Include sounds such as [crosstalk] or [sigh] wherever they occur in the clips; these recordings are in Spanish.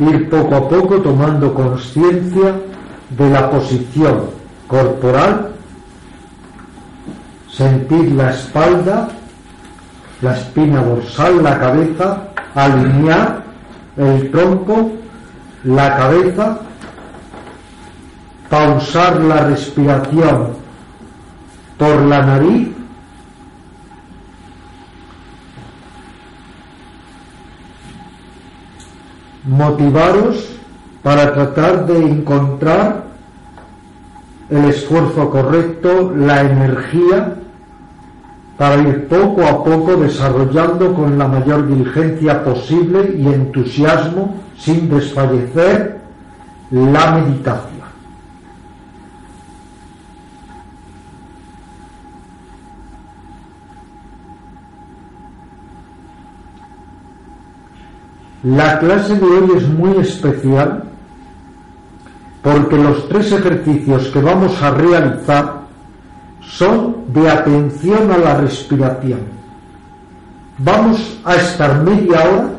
Ir poco a poco tomando conciencia de la posición corporal, sentir la espalda, la espina dorsal, la cabeza, alinear el tronco, la cabeza, pausar la respiración por la nariz motivaros para tratar de encontrar el esfuerzo correcto, la energía, para ir poco a poco desarrollando con la mayor diligencia posible y entusiasmo, sin desfallecer, la meditación. La clase de hoy es muy especial porque los tres ejercicios que vamos a realizar son de atención a la respiración. Vamos a estar media hora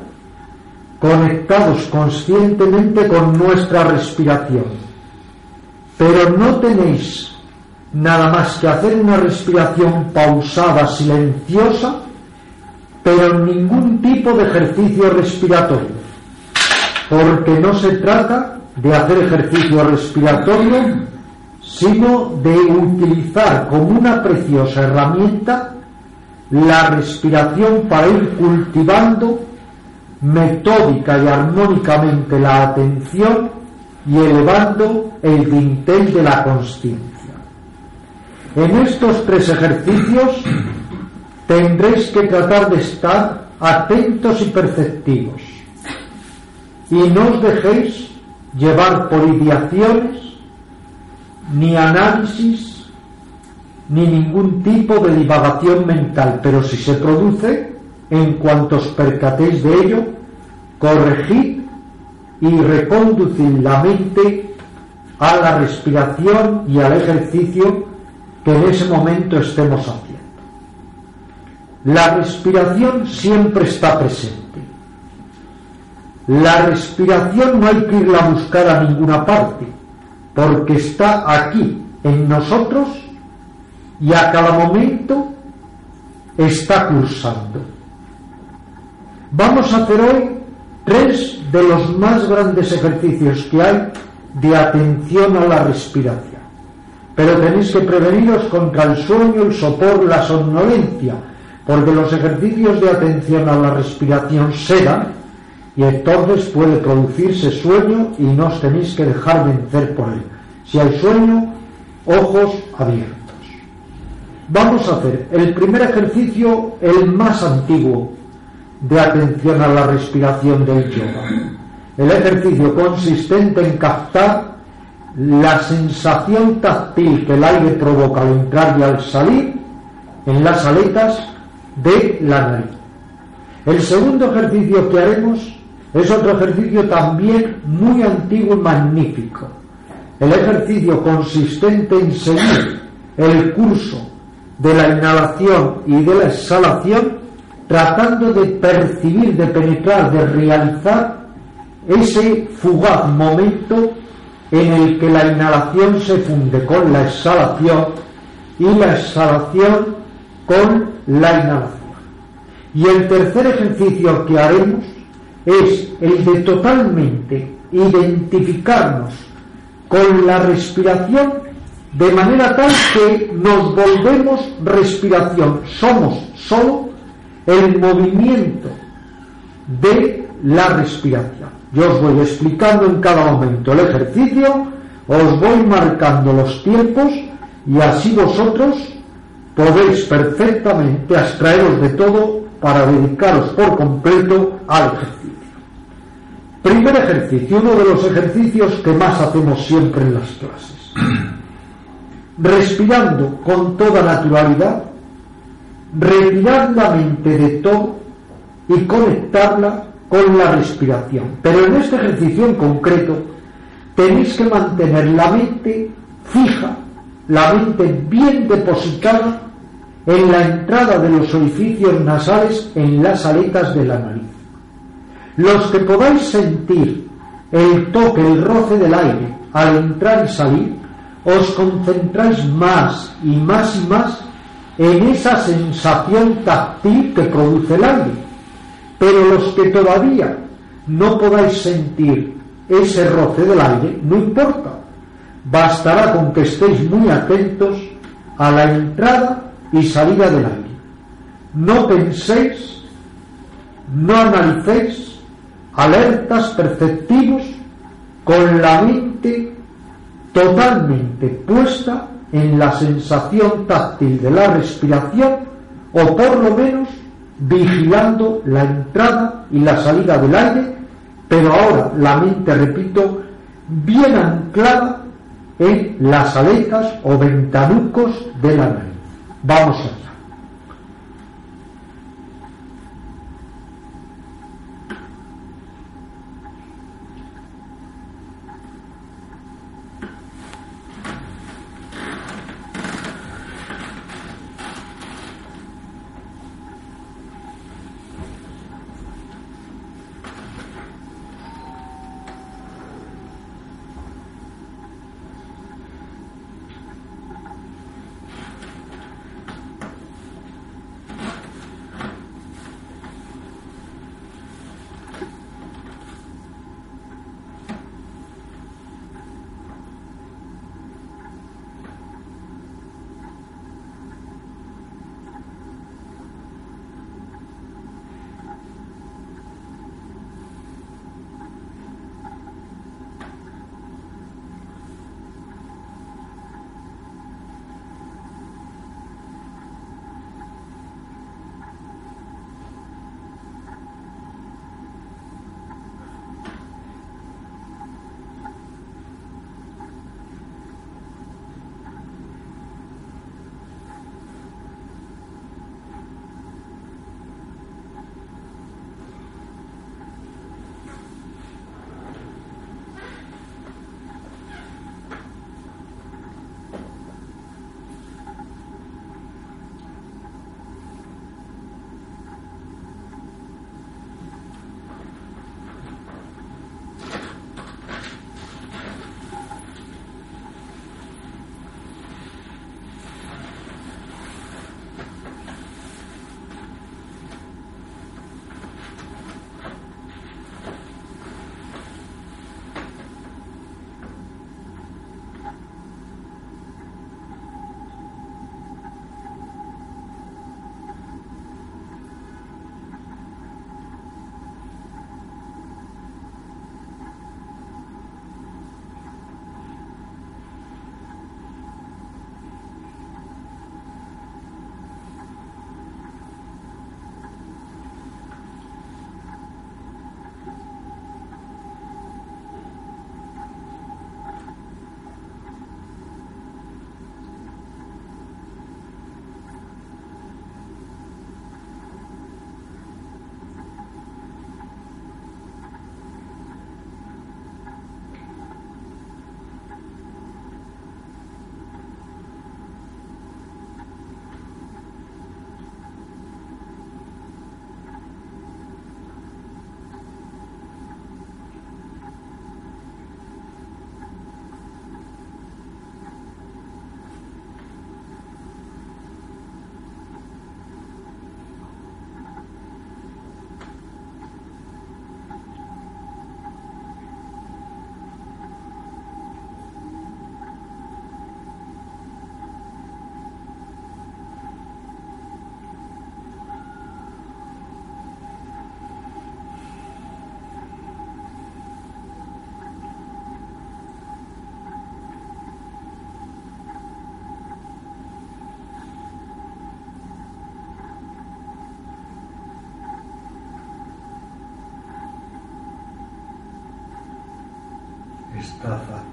conectados conscientemente con nuestra respiración. Pero no tenéis nada más que hacer una respiración pausada, silenciosa, pero ningún tipo de ejercicio respiratorio, porque no se trata de hacer ejercicio respiratorio, sino de utilizar como una preciosa herramienta la respiración para ir cultivando metódica y armónicamente la atención y elevando el dintel de la conciencia. En estos tres ejercicios tendréis que tratar de estar atentos y perceptivos y no os dejéis llevar por ideaciones, ni análisis, ni ningún tipo de divagación mental, pero si se produce, en cuanto os percatéis de ello, corregid y reconducid la mente a la respiración y al ejercicio que en ese momento estemos haciendo. La respiración siempre está presente. La respiración no hay que irla a buscar a ninguna parte, porque está aquí, en nosotros, y a cada momento está cursando. Vamos a hacer hoy tres de los más grandes ejercicios que hay de atención a la respiración. Pero tenéis que preveniros contra el sueño, el sopor, la somnolencia, porque los ejercicios de atención a la respiración se dan y entonces puede producirse sueño y no os tenéis que dejar vencer por él. Si hay sueño, ojos abiertos. Vamos a hacer el primer ejercicio, el más antiguo de atención a la respiración del yoga. El ejercicio consistente en captar la sensación táctil que el aire provoca al entrar y al salir en las aletas de la nariz. El segundo ejercicio que haremos es otro ejercicio también muy antiguo y magnífico. El ejercicio consistente en seguir el curso de la inhalación y de la exhalación, tratando de percibir, de penetrar, de realizar ese fugaz momento en el que la inhalación se funde con la exhalación y la exhalación con la inhalación. Y el tercer ejercicio que haremos es el de totalmente identificarnos con la respiración de manera tal que nos volvemos respiración. Somos solo el movimiento de la respiración. Yo os voy explicando en cada momento el ejercicio, os voy marcando los tiempos y así vosotros podéis perfectamente abstraeros de todo para dedicaros por completo al ejercicio. Primer ejercicio, uno de los ejercicios que más hacemos siempre en las clases. [clears throat] Respirando con toda naturalidad, retirar la mente de todo y conectarla con la respiración. Pero en este ejercicio en concreto tenéis que mantener la mente fija, la mente bien depositada en la entrada de los orificios nasales en las aletas de la nariz. Los que podáis sentir el toque, el roce del aire al entrar y salir, os concentráis más y más y más en esa sensación táctil que produce el aire. Pero los que todavía no podáis sentir ese roce del aire, no importa. Bastará con que estéis muy atentos a la entrada y salida del aire. No penséis, no analicéis, alertas, perceptivos, con la mente totalmente puesta en la sensación táctil de la respiración o por lo menos vigilando la entrada y la salida del aire, pero ahora la mente, repito, bien anclada en las aletas o ventanucos de la nariz. Vamos allá.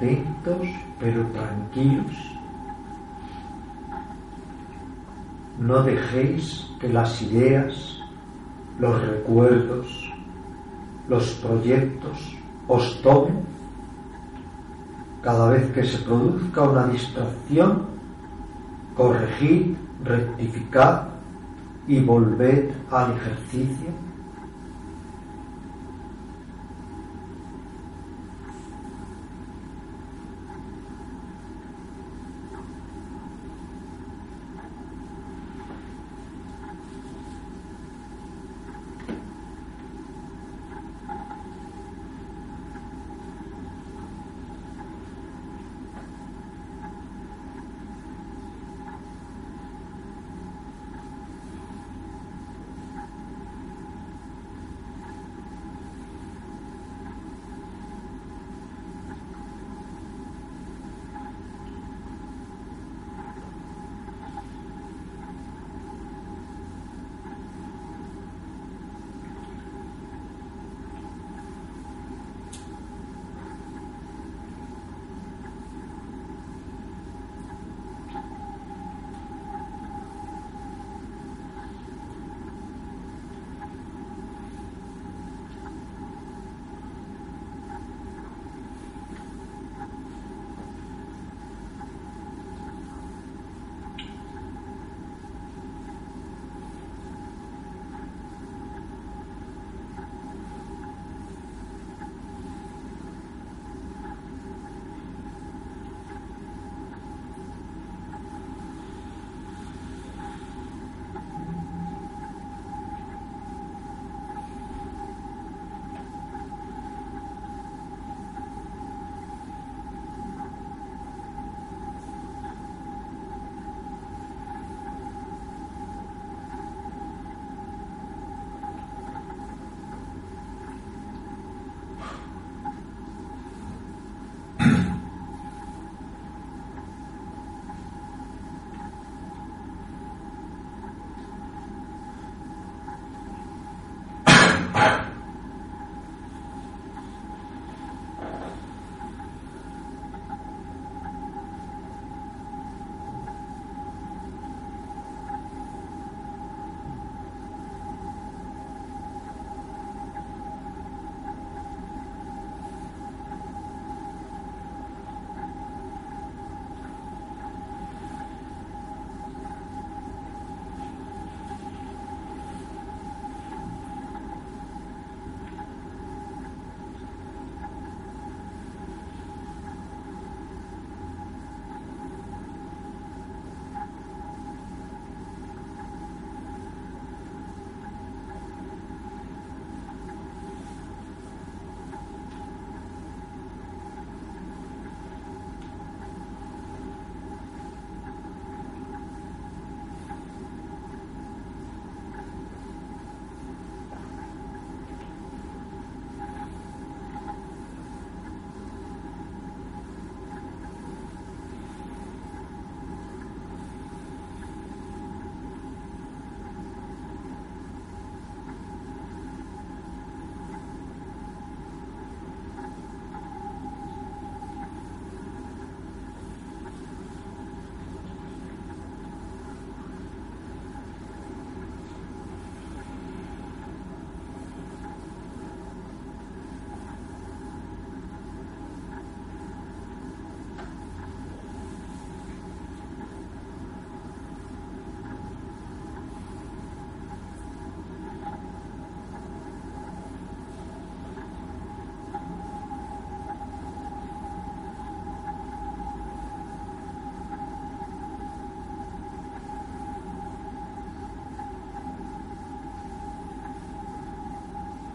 Atentos pero tranquilos. No dejéis que las ideas, los recuerdos, los proyectos os tomen. Cada vez que se produzca una distracción, corregid, rectificad y volved al ejercicio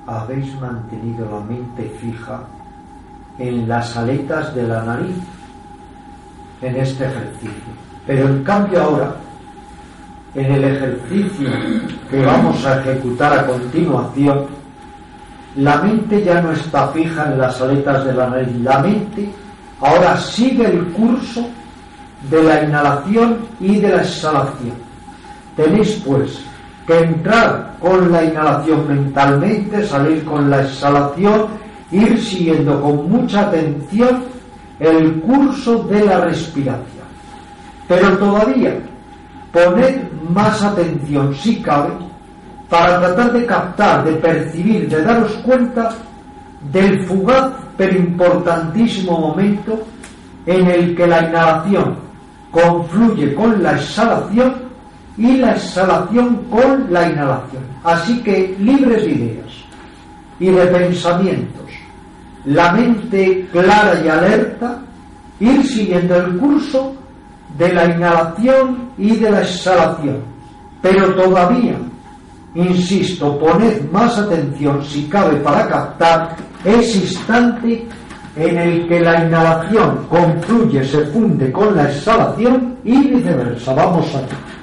habéis mantenido la mente fija en las aletas de la nariz en este ejercicio. Pero en cambio ahora, en el ejercicio que vamos a ejecutar a continuación, la mente ya no está fija en las aletas de la nariz. La mente ahora sigue el curso de la inhalación y de la exhalación. Tenéis pues que entrar con la inhalación mentalmente, salir con la exhalación ir siguiendo con mucha atención el curso de la respiración. Pero todavía poned más atención, si cabe, para tratar de captar, de percibir, de daros cuenta del fugaz pero importantísimo momento en el que la inhalación confluye con la exhalación y la exhalación con la inhalación. Así que libres de ideas y de pensamientos, la mente clara y alerta, ir siguiendo el curso de la inhalación y de la exhalación. Pero todavía, insisto, poned más atención si cabe para captar ese instante en el que la inhalación confluye, se funde con la exhalación y viceversa. Vamos allá.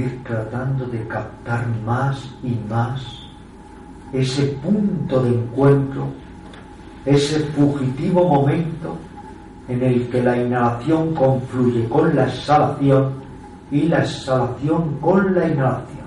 Ir tratando de captar más y más ese punto de encuentro, ese fugitivo momento en el que la inhalación confluye con la exhalación y la exhalación con la inhalación.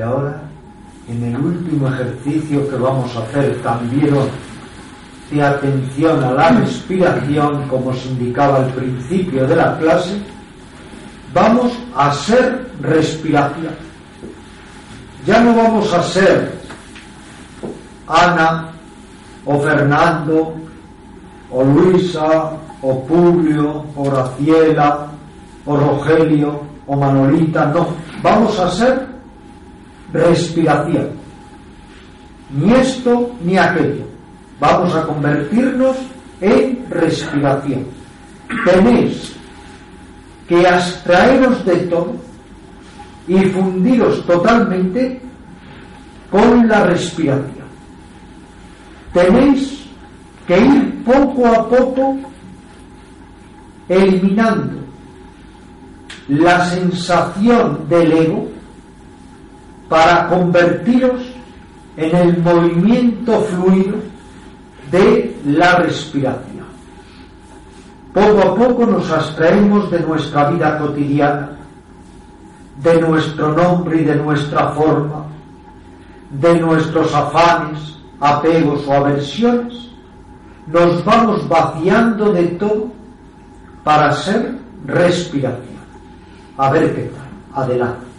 Y ahora, en el último ejercicio que vamos a hacer también de atención a la respiración, como se indicaba al principio de la clase, vamos a ser respiración. Ya no vamos a ser Ana o Fernando o Luisa o Publio o Raciela o Rogelio o Manolita, no, vamos a ser respiración. Ni esto ni aquello. Vamos a convertirnos en respiración. Tenéis que abstraeros de todo y fundiros totalmente con la respiración. Tenéis que ir poco a poco eliminando la sensación del ego para convertiros en el movimiento fluido de la respiración. Poco a poco nos abstraemos de nuestra vida cotidiana, de nuestro nombre y de nuestra forma, de nuestros afanes, apegos o aversiones, nos vamos vaciando de todo para ser respiración. A ver qué tal. Adelante.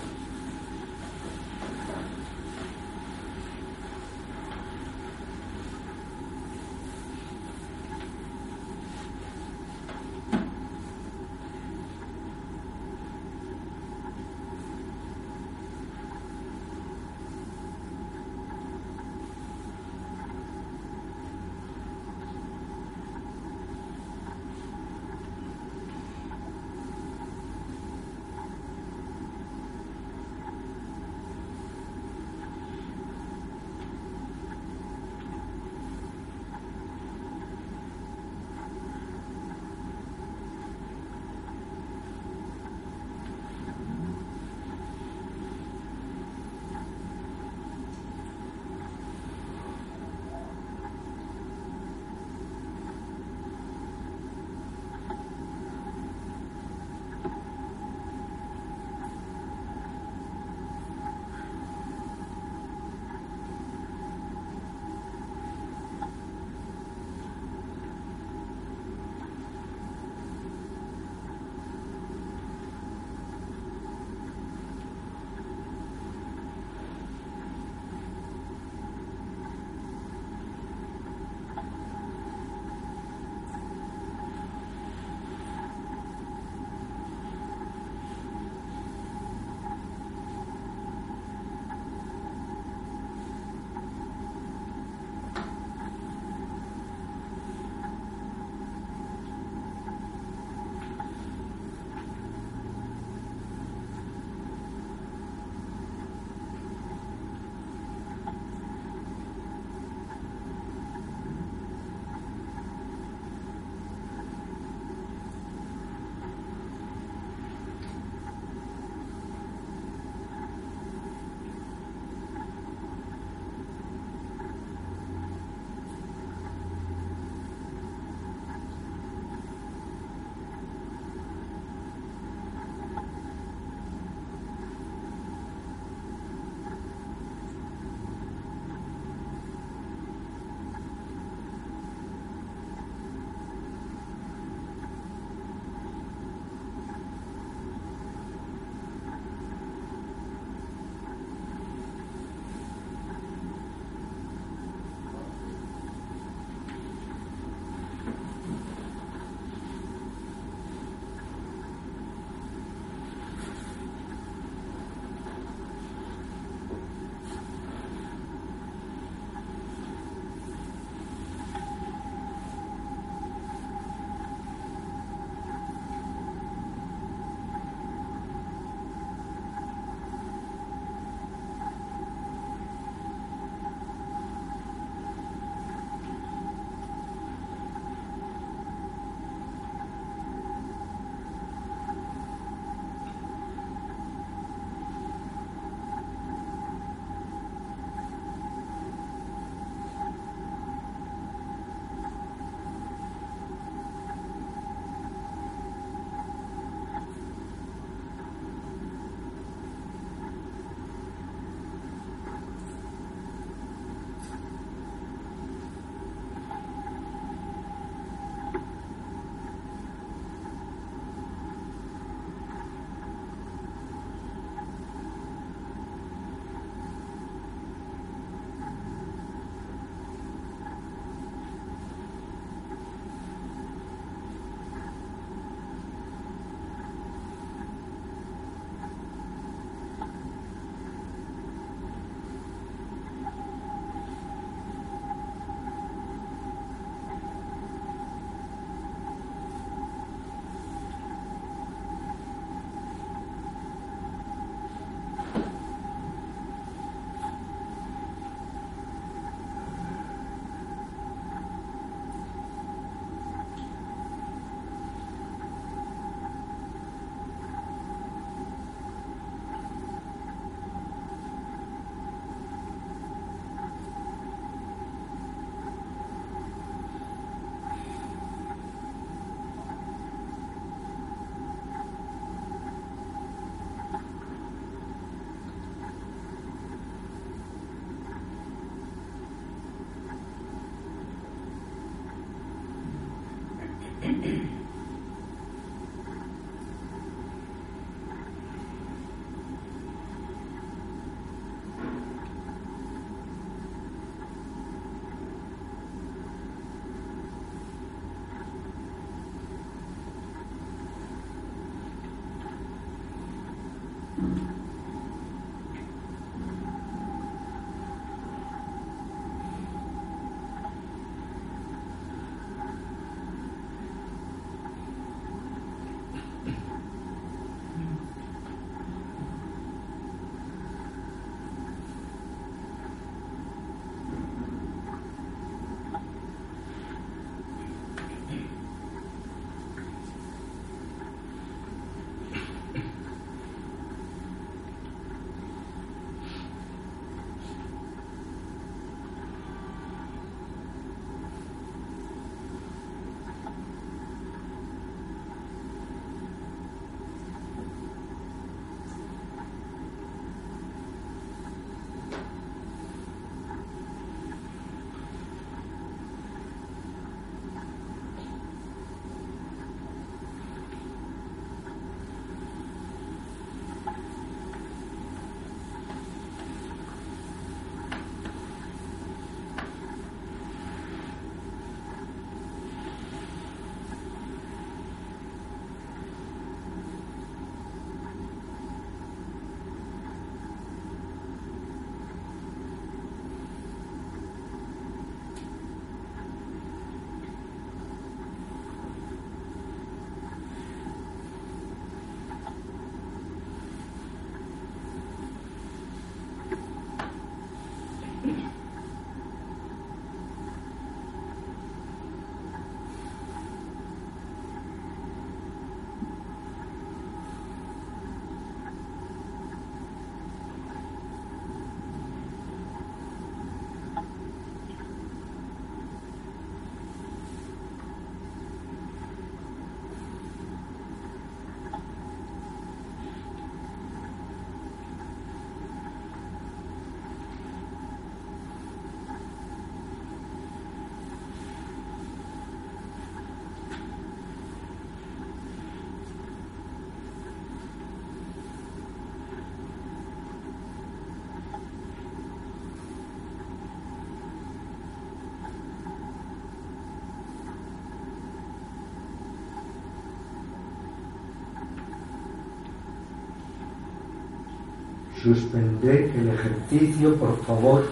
Suspender el ejercicio, por favor.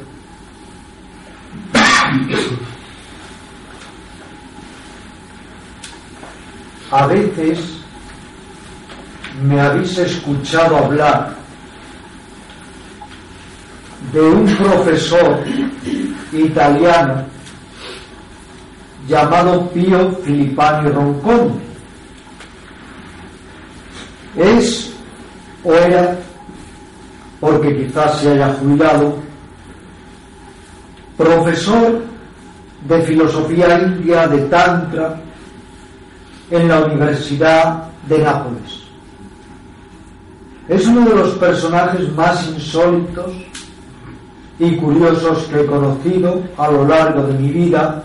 A veces me habéis escuchado hablar de un profesor italiano llamado Pio Filippani Ronconi. Es o era, porque quizás se haya jubilado, profesor de filosofía india de Tantra en la Universidad de Nápoles. Es uno de los personajes más insólitos y curiosos que he conocido a lo largo de mi vida.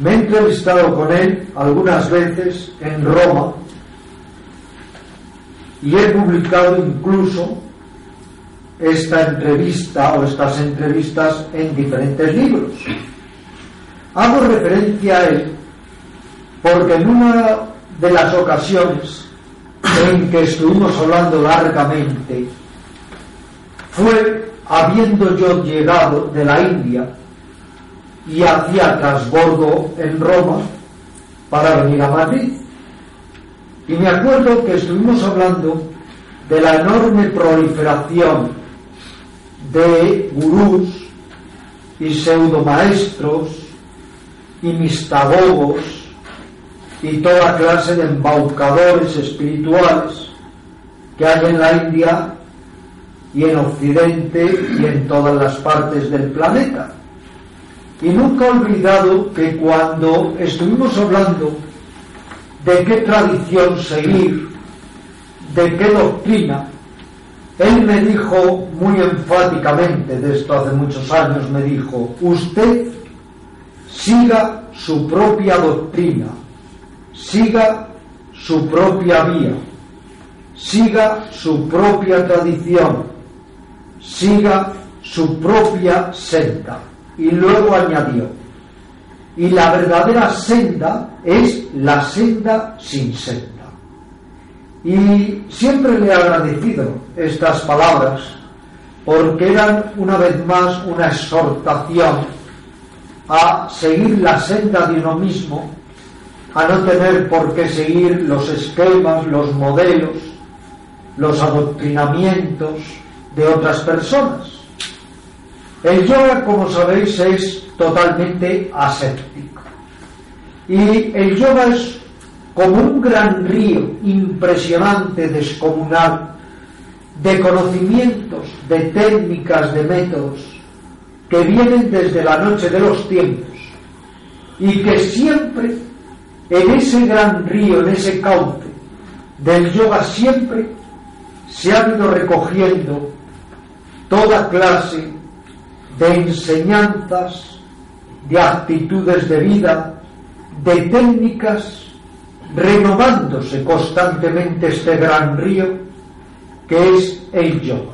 Me he entrevistado con él algunas veces en Roma y he publicado incluso esta entrevista o estas entrevistas en diferentes libros. Hago referencia a él porque en una de las ocasiones en que estuvimos hablando largamente fue habiendo yo llegado de la India y hacía transbordo en Roma para venir a Madrid. Y me acuerdo que estuvimos hablando de la enorme proliferación de gurús y pseudomaestros y mistagogos y toda clase de embaucadores espirituales que hay en la India y en Occidente y en todas las partes del planeta. Y nunca he olvidado que cuando estuvimos hablando de qué tradición seguir, de qué doctrina, él me dijo muy enfáticamente, de esto hace muchos años, me dijo, usted siga su propia doctrina, siga su propia vía, siga su propia tradición, siga su propia senda. Y luego añadió, y la verdadera senda es la senda sin senda. Y siempre le he agradecido estas palabras porque eran una vez más una exhortación a seguir la senda de uno mismo, a no tener por qué seguir los esquemas, los modelos, los adoctrinamientos de otras personas. El yoga, como sabéis, es totalmente aséptico. Y el yoga es como un gran río impresionante, descomunal, de conocimientos, de técnicas, de métodos, que vienen desde la noche de los tiempos y que siempre en ese gran río, en ese cauce del yoga, siempre se han ido recogiendo toda clase de enseñanzas, de actitudes de vida, de técnicas, renovándose constantemente este gran río que es el yoga.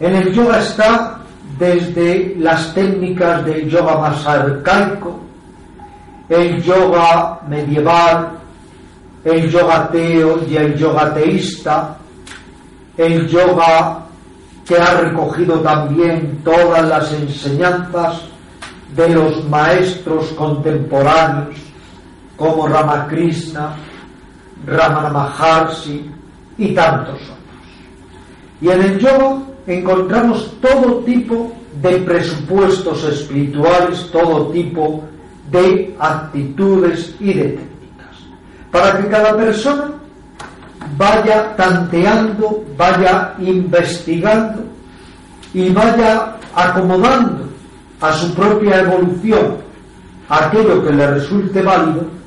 En el yoga está desde las técnicas del yoga más arcaico, el yoga medieval, el yoga ateo y el yoga teísta, el yoga que ha recogido también todas las enseñanzas de los maestros contemporáneos como Ramakrishna, Ramana Maharshi y tantos otros. Y en el yoga encontramos todo tipo de presupuestos espirituales, todo tipo de actitudes y de técnicas, para que cada persona vaya tanteando, vaya investigando y vaya acomodando a su propia evolución aquello que le resulte válido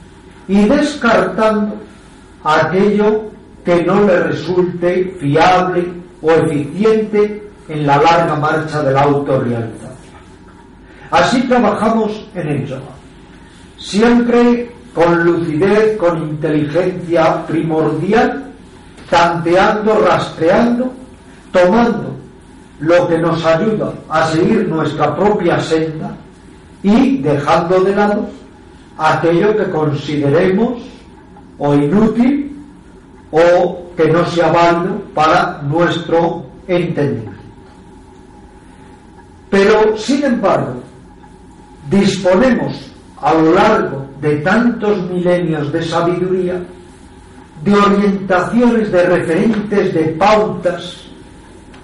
y descartando aquello que no le resulte fiable o eficiente en la larga marcha de la autorrealización. Así trabajamos en el yoga, siempre con lucidez, con inteligencia primordial tanteando, rastreando, tomando lo que nos ayuda a seguir nuestra propia senda y dejando de lado aquello que consideremos o inútil o que no sea válido para nuestro entendimiento. Pero, sin embargo, disponemos a lo largo de tantos milenios de sabiduría de orientaciones, de referentes, de pautas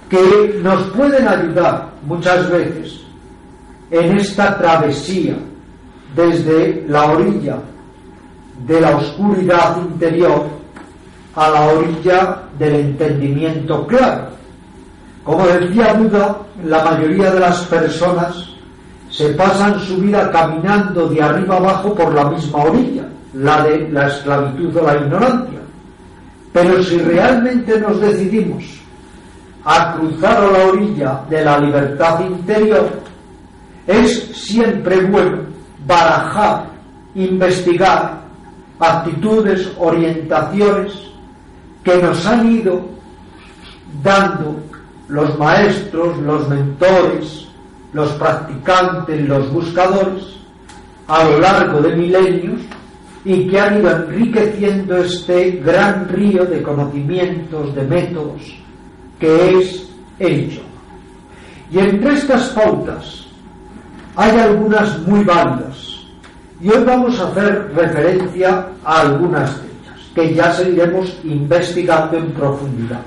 que nos pueden ayudar muchas veces en esta travesía desde la orilla de la oscuridad interior a la orilla del entendimiento claro. Como decía Buda, la mayoría de las personas se pasan su vida caminando de arriba abajo por la misma orilla, la de la esclavitud o la ignorancia. Pero si realmente nos decidimos a cruzar a la orilla de la libertad interior, es siempre bueno barajar, investigar actitudes, orientaciones que nos han ido dando los maestros, los mentores, los practicantes, los buscadores, a lo largo de milenios y que han ido enriqueciendo este gran río de conocimientos, de métodos, que es el yoga. Y entre estas pautas hay algunas muy válidas, y hoy vamos a hacer referencia a algunas de ellas, que ya seguiremos investigando en profundidad.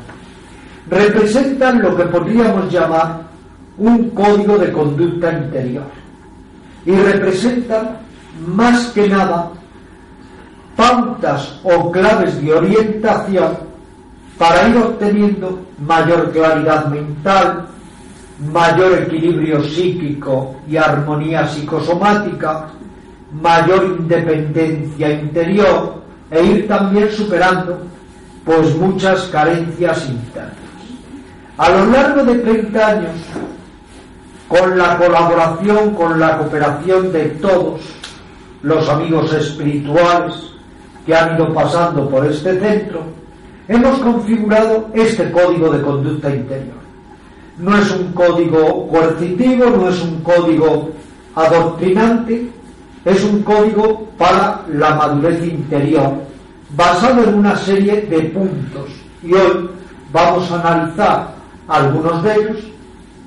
Representan lo que podríamos llamar un código de conducta interior y representan más que nada pautas o claves de orientación para ir obteniendo mayor claridad mental, mayor equilibrio psíquico y armonía psicosomática, mayor independencia interior e ir también superando pues muchas carencias internas. A lo largo de 30 años, con la colaboración, con la cooperación de todos los amigos espirituales que han ido pasando por este centro, hemos configurado este código de conducta interior. No es un código coercitivo, no es un código adoctrinante, es un código para la madurez interior, basado en una serie de puntos. Y hoy vamos a analizar algunos de ellos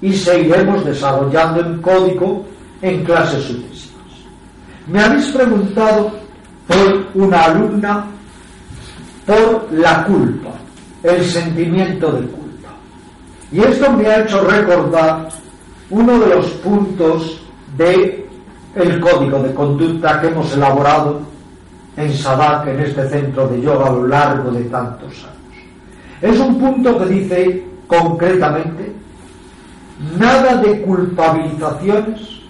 y seguiremos desarrollando el código en clases sucesivas. Me habéis preguntado por una alumna por la culpa, el sentimiento de culpa. Y esto me ha hecho recordar uno de los puntos de el código de conducta que hemos elaborado en Sadak, en este centro de yoga, a lo largo de tantos años. Es un punto que dice concretamente nada de culpabilizaciones,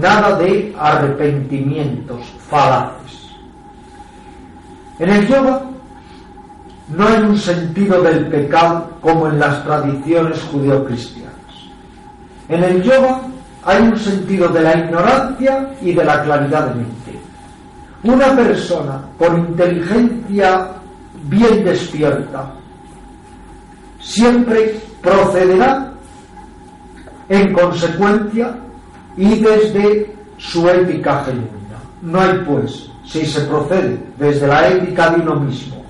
nada de arrepentimientos falaces. En el yoga no hay un sentido del pecado como en las tradiciones judeocristianas. En el yoga hay un sentido de la ignorancia y de la claridad de mente. Una persona con inteligencia bien despierta siempre procederá en consecuencia y desde su ética genuina. No hay pues, si se procede desde la ética de uno mismo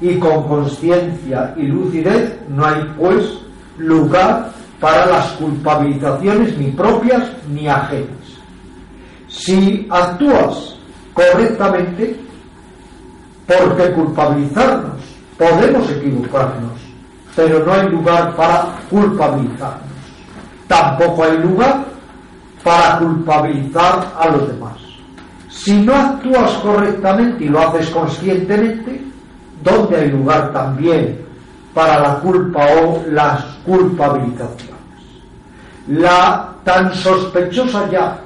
y con conciencia y lucidez, no hay pues lugar para las culpabilizaciones ni propias ni ajenas. Si actúas correctamente, ¿por qué culpabilizarnos? Podemos equivocarnos, pero no hay lugar para culpabilizarnos. Tampoco hay lugar para culpabilizar a los demás. Si no actúas correctamente y lo haces conscientemente, ¿dónde hay lugar también para la culpa o las culpabilizaciones. La tan sospechosa ya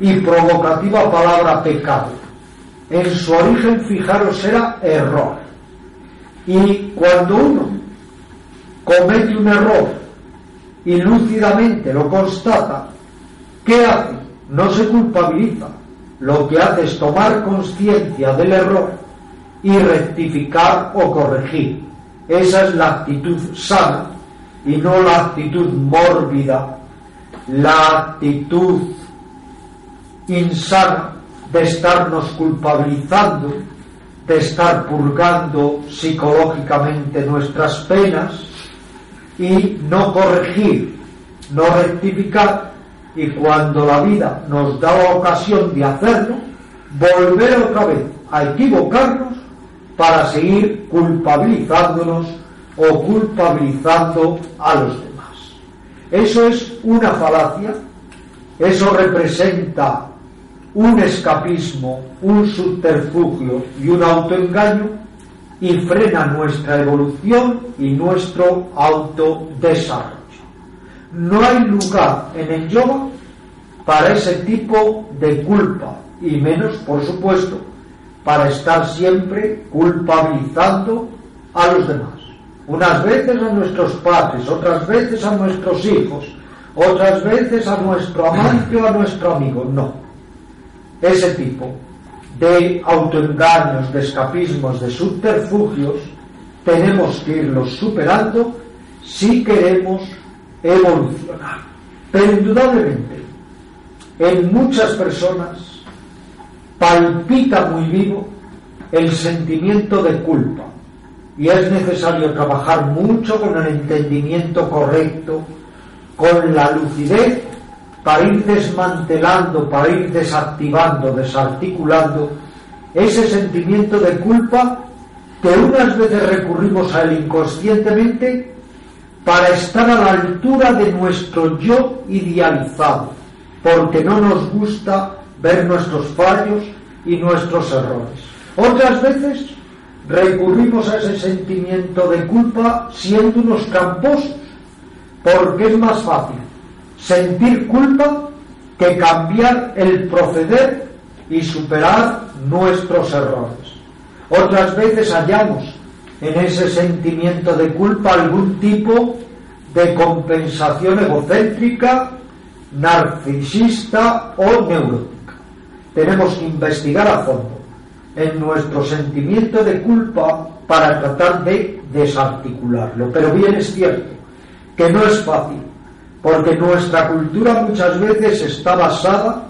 y provocativa palabra pecado, en su origen, fijaros, era error. Y cuando uno comete un error y lúcidamente lo constata, ¿qué hace? No se culpabiliza. Lo que hace es tomar conciencia del error y rectificar o corregir esa es la actitud sana y no la actitud mórbida, la actitud insana de estarnos culpabilizando de estar purgando psicológicamente nuestras penas y no corregir, no rectificar. Y cuando la vida nos da ocasión de hacerlo, volver otra vez a equivocarnos para seguir culpabilizándonos o culpabilizando a los demás. Eso es una falacia, eso representa un escapismo, un subterfugio y un autoengaño y frena nuestra evolución y nuestro autodesarrollo. No hay lugar en el yoga para ese tipo de culpa y menos, por supuesto, para estar siempre culpabilizando a los demás. Unas veces a nuestros padres, otras veces a nuestros hijos, otras veces a nuestro amante o a nuestro amigo. No. Ese tipo de autoengaños, de escapismos, de subterfugios, tenemos que irlos superando si queremos evolucionar. Pero indudablemente, en muchas personas palpita muy vivo el sentimiento de culpa. Y es necesario trabajar mucho con el entendimiento correcto, con la lucidez para ir desmantelando, para ir desactivando, desarticulando ese sentimiento de culpa que unas veces recurrimos a él inconscientemente para estar a la altura de nuestro yo idealizado, porque no nos gusta ver nuestros fallos y nuestros errores. Otras veces recurrimos a ese sentimiento de culpa siendo unos camposos, porque es más fácil sentir culpa que cambiar el proceder y superar nuestros errores. Otras veces hallamos en ese sentimiento de culpa algún tipo de compensación egocéntrica, narcisista o neurótica. Tenemos que investigar a fondo en nuestro sentimiento de culpa para tratar de desarticularlo. Pero bien es cierto que no es fácil porque nuestra cultura muchas veces está basada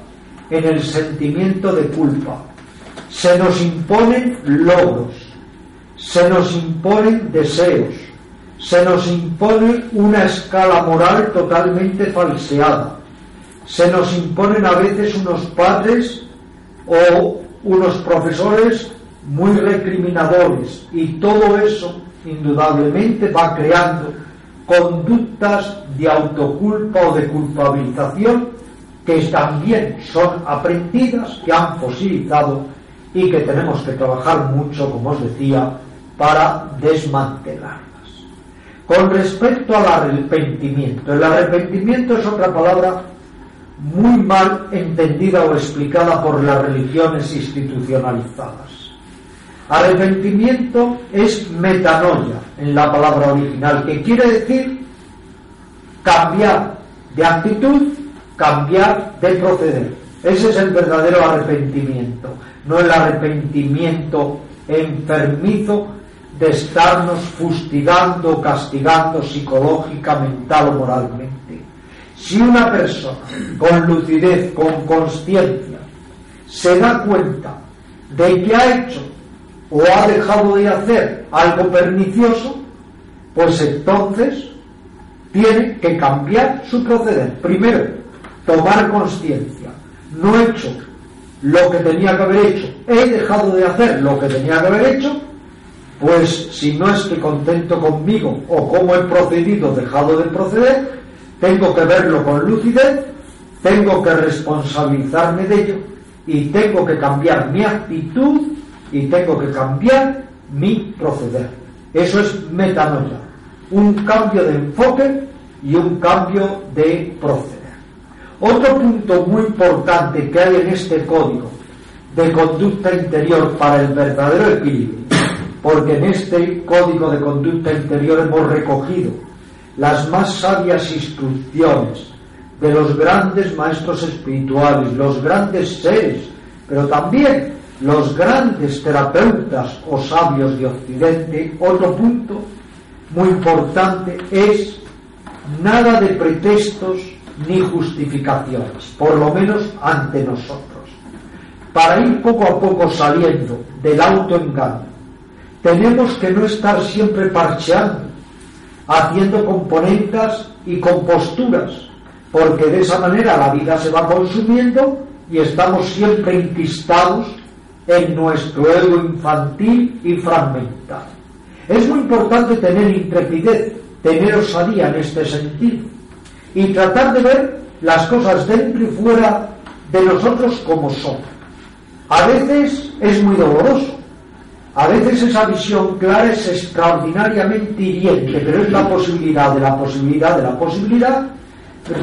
en el sentimiento de culpa. Se nos imponen logros, se nos imponen deseos, se nos impone una escala moral totalmente falseada, se nos imponen a veces unos padres o unos profesores muy recriminadores y todo eso indudablemente va creando conductas de autoculpa o de culpabilización que también son aprendidas, que han fosilizado y que tenemos que trabajar mucho, como os decía, para desmantelarlas. Con respecto al arrepentimiento, el arrepentimiento es otra palabra muy mal entendida o explicada por las religiones institucionalizadas. Arrepentimiento es metanoia en la palabra original, que quiere decir cambiar de actitud, cambiar de proceder. Ese es el verdadero arrepentimiento, no el arrepentimiento enfermizo de estarnos fustigando, castigando psicológica, mental o moralmente. Si una persona con lucidez, con conciencia, se da cuenta de que ha hecho o ha dejado de hacer algo pernicioso, pues entonces tiene que cambiar su proceder. Primero, tomar conciencia. No he hecho lo que tenía que haber hecho, he dejado de hacer lo que tenía que haber hecho, pues si no estoy contento conmigo o cómo he procedido, dejado de proceder, tengo que verlo con lucidez, tengo que responsabilizarme de ello y tengo que cambiar mi actitud y tengo que cambiar mi proceder. Eso es metanoia, un cambio de enfoque y un cambio de proceder. Otro punto muy importante que hay en este código de conducta interior para el verdadero equilibrio, porque en este código de conducta interior hemos recogido las más sabias instrucciones de los grandes maestros espirituales, los grandes seres, pero también los grandes terapeutas o sabios de Occidente, otro punto muy importante es nada de pretextos ni justificaciones, por lo menos ante nosotros. para ir poco a poco saliendo del autoengaño, tenemos que no estar siempre parcheando, haciendo componentes y composturas, porque de esa manera la vida se va consumiendo y estamos siempre inquistados en nuestro ego infantil y fragmentado. Es muy importante tener intrepidez, tener osadía en este sentido y tratar de ver las cosas dentro y fuera de nosotros como son. A veces es muy doloroso, a veces esa visión clara es extraordinariamente hiriente, pero es la posibilidad de la posibilidad de la posibilidad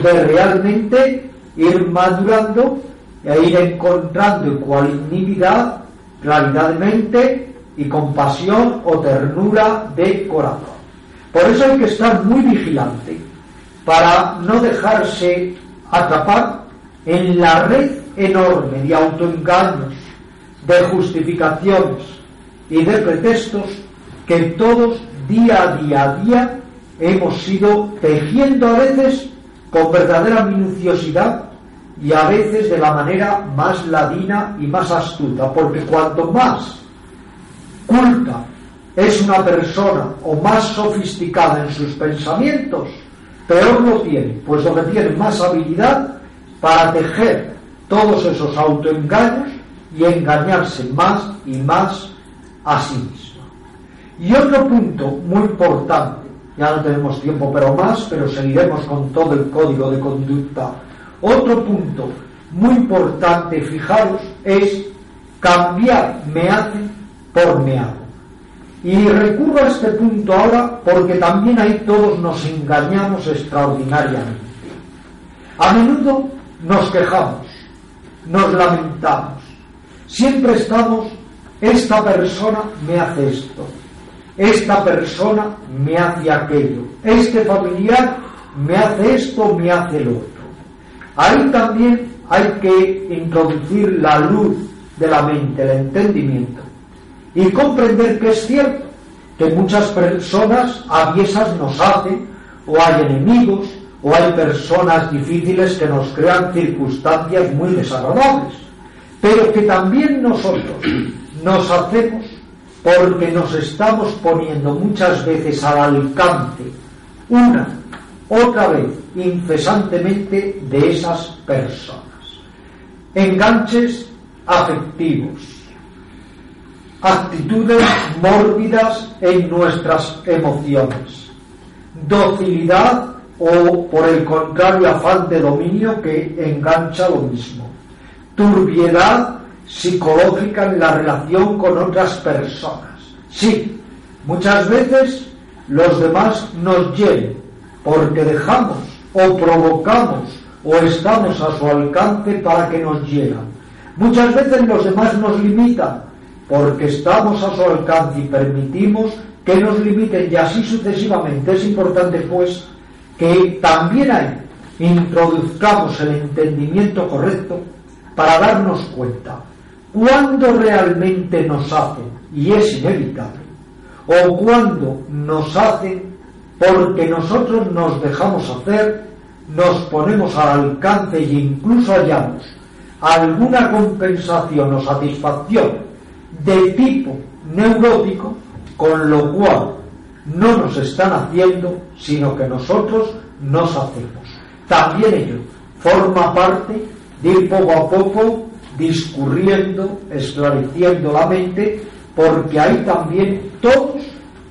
de realmente ir madurando e ir encontrando ecuanimidad, claridad de mente y compasión o ternura de corazón. Por eso hay que estar muy vigilante para no dejarse atrapar en la red enorme de autoengaños, de justificaciones y de pretextos que todos día a día a día hemos ido tejiendo a veces con verdadera minuciosidad y a veces de la manera más ladina y más astuta, porque cuanto más culta es una persona o más sofisticada en sus pensamientos, peor lo tiene, puesto que tiene más habilidad para tejer todos esos autoengaños y engañarse más y más a sí mismo. Y otro punto muy importante, ya no tenemos tiempo pero más, pero seguiremos con todo el código de conducta. Otro punto muy importante, fijaros, es cambiar me hace por me hago. Y recurro a este punto ahora porque también ahí todos nos engañamos extraordinariamente. A menudo nos quejamos, nos lamentamos, siempre estamos, esta persona me hace esto, esta persona me hace aquello, este familiar me hace esto, me hace lo otro. Ahí también hay que introducir la luz de la mente, el entendimiento, y comprender que es cierto que muchas personas aviesas nos hacen, o hay enemigos, o hay personas difíciles que nos crean circunstancias muy desagradables, pero que también nosotros nos hacemos porque nos estamos poniendo muchas veces al alcance, una, otra vez, incesantemente de esas personas. Enganches afectivos, actitudes mórbidas en nuestras emociones, docilidad o por el contrario afán de dominio que engancha lo mismo, turbiedad psicológica en la relación con otras personas. Sí, muchas veces los demás nos hieren porque dejamos o provocamos o estamos a su alcance para que nos hieran. Muchas veces los demás nos limitan porque estamos a su alcance y permitimos que nos limiten y así sucesivamente. Es importante pues que también ahí introduzcamos el entendimiento correcto para darnos cuenta cuándo realmente nos hacen, y es inevitable, o cuándo nos hacen porque nosotros nos dejamos hacer, nos ponemos al alcance e incluso hallamos alguna compensación o satisfacción de tipo neurótico, con lo cual no nos están haciendo, sino que nosotros nos hacemos. También ello forma parte de ir poco a poco discurriendo, esclareciendo la mente, porque ahí también todos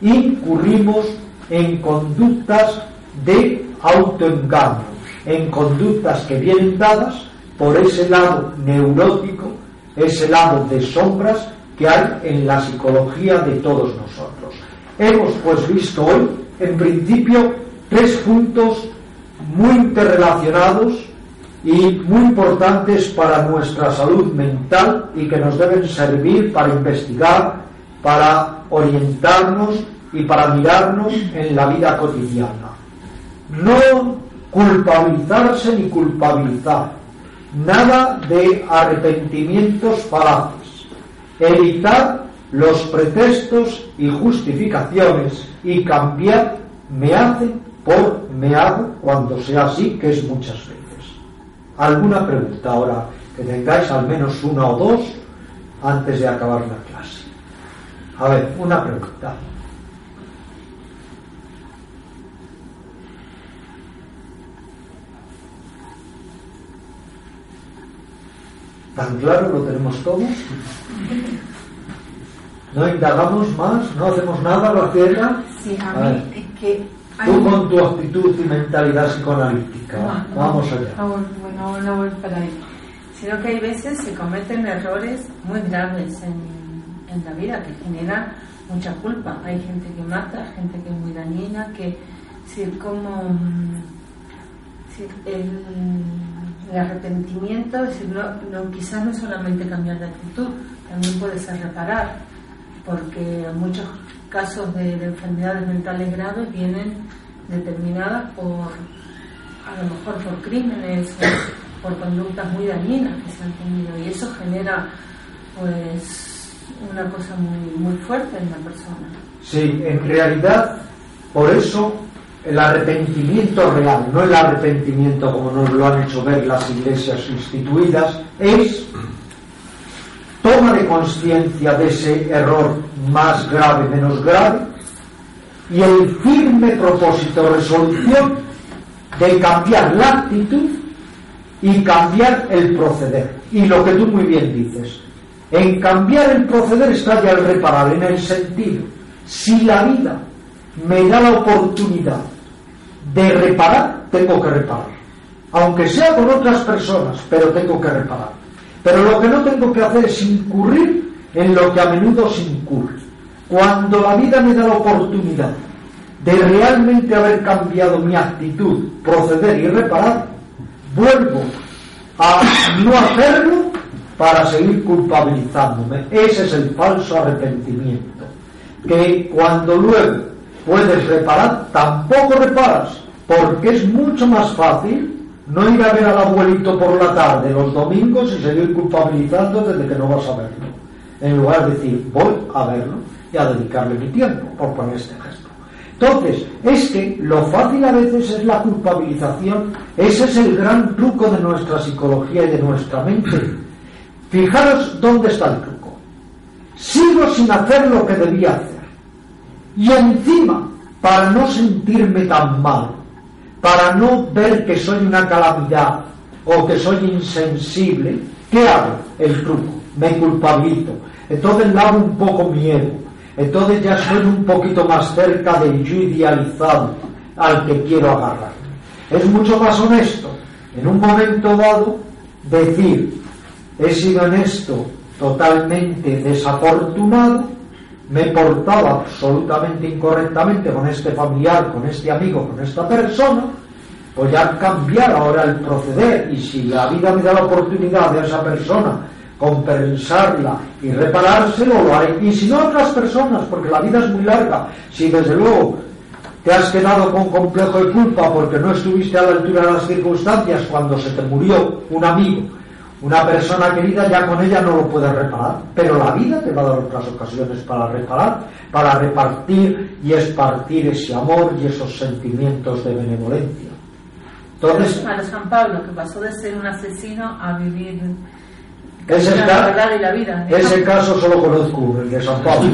incurrimos en conductas de autoengaño, en conductas que vienen dadas por ese lado neurótico, ese lado de sombras que hay en la psicología de todos nosotros. Hemos pues visto hoy, en principio, tres puntos muy interrelacionados y muy importantes para nuestra salud mental y que nos deben servir para investigar, para orientarnos y para mirarnos en la vida cotidiana. No culpabilizarse ni culpabilizar, nada de arrepentimientos falaces evitar los pretextos y justificaciones y cambiar me hace por me hago cuando sea así, que es muchas veces. ¿Alguna pregunta ahora que tengáis al menos una o dos antes de acabar la clase. A ver, una pregunta. ¿Tan claro lo tenemos todos? ¿No indagamos más? ¿No hacemos nada, Graciela? Sí, a, mí es que... Tú con tu actitud y mentalidad psicoanalítica. Vamos allá. bueno, no voy para ahí. Sino que hay veces se cometen errores muy graves en, en la vida que generan mucha culpa. Hay gente que mata, gente que es muy dañina, que... Si, como... Si el, el arrepentimiento, decir, no, no, quizás no solamente cambiar de actitud, también puede ser reparar, porque muchos casos de, enfermedades mentales graves vienen determinadas por, a lo mejor por crímenes o por conductas muy dañinas que se han tenido, y eso genera, pues, una cosa muy, muy fuerte en la persona. Sí, en realidad, por eso el arrepentimiento real, no el arrepentimiento como nos lo han hecho ver las iglesias instituidas, es toma de conciencia de ese error más grave, menos grave, y el firme propósito, resolución de cambiar la actitud y cambiar el proceder. Y lo que tú muy bien dices, en cambiar el proceder está ya el reparar, en el sentido, si la vida me da la oportunidad de reparar, tengo que reparar. Aunque sea con otras personas, pero tengo que reparar. Pero lo que no tengo que hacer es incurrir en lo que a menudo se incurre. Cuando la vida me da la oportunidad de realmente haber cambiado mi actitud, proceder y reparar, vuelvo a no hacerlo para seguir culpabilizándome. Ese es el falso arrepentimiento. Que cuando luego puedes reparar, tampoco reparas, porque es mucho más fácil no ir a ver al abuelito por la tarde los domingos y seguir culpabilizando desde que no vas a verlo. En lugar de decir, voy a verlo y a dedicarle mi tiempo, por poner este ejemplo. Entonces, es que lo fácil a veces es la culpabilización, ese es el gran truco de nuestra psicología y de nuestra mente. Fijaros dónde está el truco. Sigo sin hacer lo que debía hacer. Y encima, para no sentirme tan mal, para no ver que soy una calamidad o que soy insensible, ¿qué hago? El truco, me culpabilizo. Entonces lavo un poco miedo. Entonces ya soy un poquito más cerca del yo idealizado al que quiero agarrar. Es mucho más honesto en un momento dado decir, he sido en esto totalmente desafortunado, me he portado absolutamente incorrectamente con este familiar, con este amigo, con esta persona, pues ya cambiar ahora el proceder y si la vida me da la oportunidad de esa persona compensarla y reparárselo, lo haré. Y si no otras personas, porque la vida es muy larga, si desde luego te has quedado con complejo de culpa porque no estuviste a la altura de las circunstancias cuando se te murió un amigo, una persona querida ya con ella no lo puedes reparar, pero la vida te va a dar otras ocasiones para reparar, para repartir y espartir ese amor y esos sentimientos de benevolencia. Entonces, para San Pablo, que pasó de ser un asesino a vivir ese, la verdad y la vida. ese caso solo conozco el de San Pablo,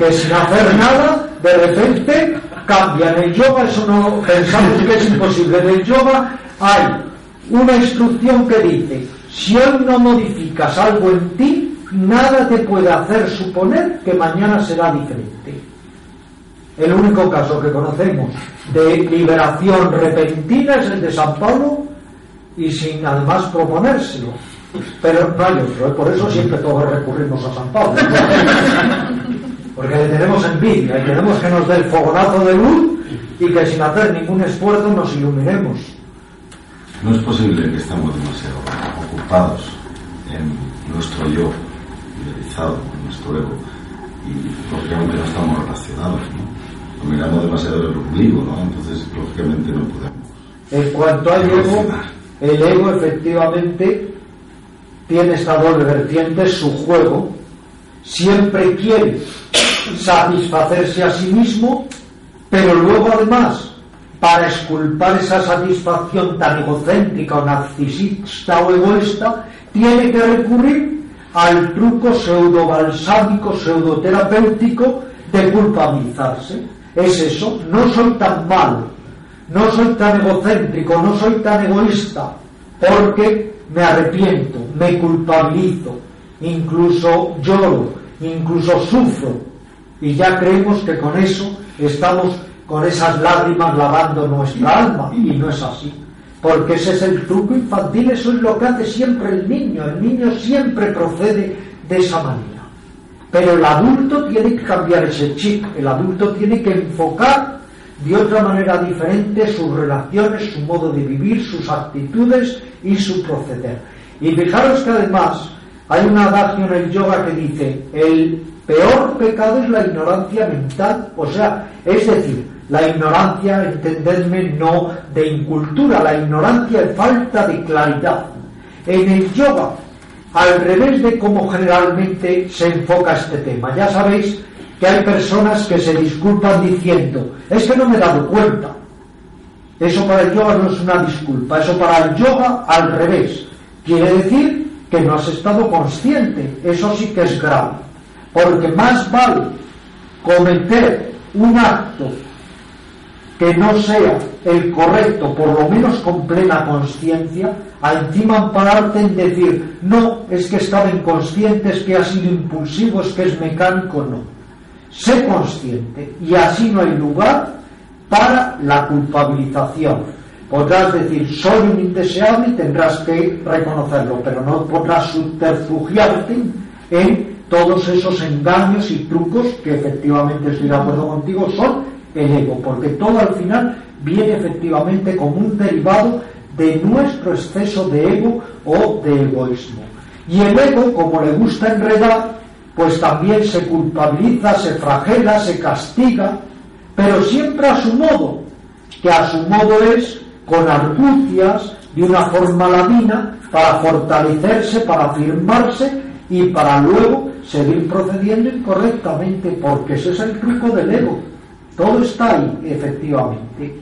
que sin hacer nada, de repente cambia. En el yoga eso no pensamos que es imposible. En el yoga hay una instrucción que dice si hoy no modificas algo en ti, nada te puede hacer suponer que mañana será diferente. El único caso que conocemos de liberación repentina es el de San Pablo y sin además proponérselo. Pero por eso siempre todos recurrimos a San Pablo. Porque le tenemos envidia y queremos que nos dé el fogonazo de luz y que sin hacer ningún esfuerzo nos iluminemos. No es posible que estemos demasiado ocupados en nuestro yo, idealizado, en nuestro ego, y lógicamente no estamos relacionados, ¿no? Lo miramos demasiado el ombligo, ¿no? Entonces, lógicamente no podemos. En cuanto al ego, el ego efectivamente tiene esta doble vertiente, su juego, siempre quiere satisfacerse a sí mismo, pero luego además para esculpar esa satisfacción tan egocéntrica o narcisista o egoísta, tiene que recurrir al truco pseudo-balsámico, pseudoterapéutico de culpabilizarse. Es eso, no soy tan malo, no soy tan egocéntrico, no soy tan egoísta, porque me arrepiento, me culpabilizo, incluso lloro, incluso sufro, y ya creemos que con eso estamos con esas lágrimas lavando nuestra alma, y no es así. Porque ese es el truco infantil, eso es lo que hace siempre el niño. El niño siempre procede de esa manera. Pero el adulto tiene que cambiar ese chip, el adulto tiene que enfocar de otra manera diferente sus relaciones, su modo de vivir, sus actitudes y su proceder. Y fijaros que además hay un adagio en el yoga que dice, el peor pecado es la ignorancia mental, o sea, es decir, la ignorancia, entendedme, no de incultura, la ignorancia es falta de claridad. En el yoga, al revés de cómo generalmente se enfoca este tema, ya sabéis que hay personas que se disculpan diciendo, es que no me he dado cuenta. Eso para el yoga no es una disculpa, eso para el yoga al revés. Quiere decir que no has estado consciente, eso sí que es grave. Porque más vale cometer un acto que no sea el correcto, por lo menos con plena conciencia, a encima ampararte en decir, no, es que estaba inconsciente, es que ha sido impulsivo, es que es mecánico, no. Sé consciente y así no hay lugar para la culpabilización. Podrás decir, soy un indeseable y tendrás que reconocerlo, pero no podrás subterfugiarte en todos esos engaños y trucos que efectivamente estoy de acuerdo contigo son el ego, porque todo al final viene efectivamente como un derivado de nuestro exceso de ego o de egoísmo. Y el ego, como le gusta enredar, pues también se culpabiliza, se flagela, se castiga, pero siempre a su modo, que a su modo es con argucias, de una forma lamina, para fortalecerse, para afirmarse y para luego seguir procediendo incorrectamente, porque ese es el truco del ego. Todo está ahí, efectivamente.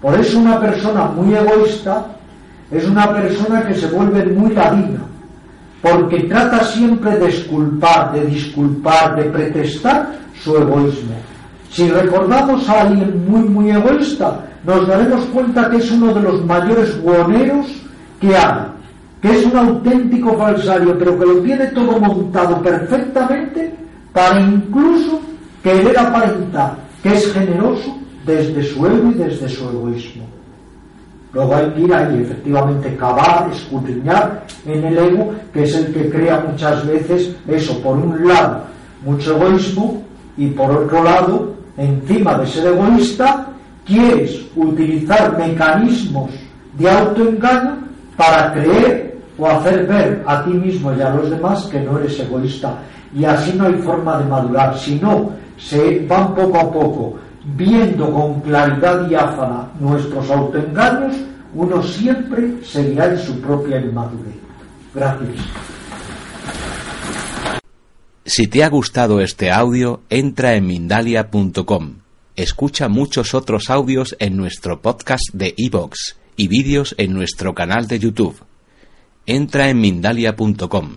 Por eso una persona muy egoísta es una persona que se vuelve muy ladina, porque trata siempre de esculpar, de disculpar, de pretestar su egoísmo. Si recordamos a alguien muy, muy egoísta, nos daremos cuenta que es uno de los mayores guoneros que hay, que es un auténtico falsario, pero que lo tiene todo montado perfectamente para incluso querer aparentar que es generoso desde su ego y desde su egoísmo. Luego hay que ir ahí, efectivamente, cavar, escudriñar en el ego, que es el que crea muchas veces eso, por un lado, mucho egoísmo, y por otro lado, encima de ser egoísta, quieres utilizar mecanismos de autoengaño para creer o hacer ver a ti mismo y a los demás que no eres egoísta. Y así no hay forma de madurar. Si no, se van poco a poco viendo con claridad diáfana nuestros autoengaños, uno siempre seguirá en su propia inmadurez. Gracias. Si te ha gustado este audio, entra en Mindalia.com. Escucha muchos otros audios en nuestro podcast de iVoox y vídeos en nuestro canal de YouTube. Entra en Mindalia.com,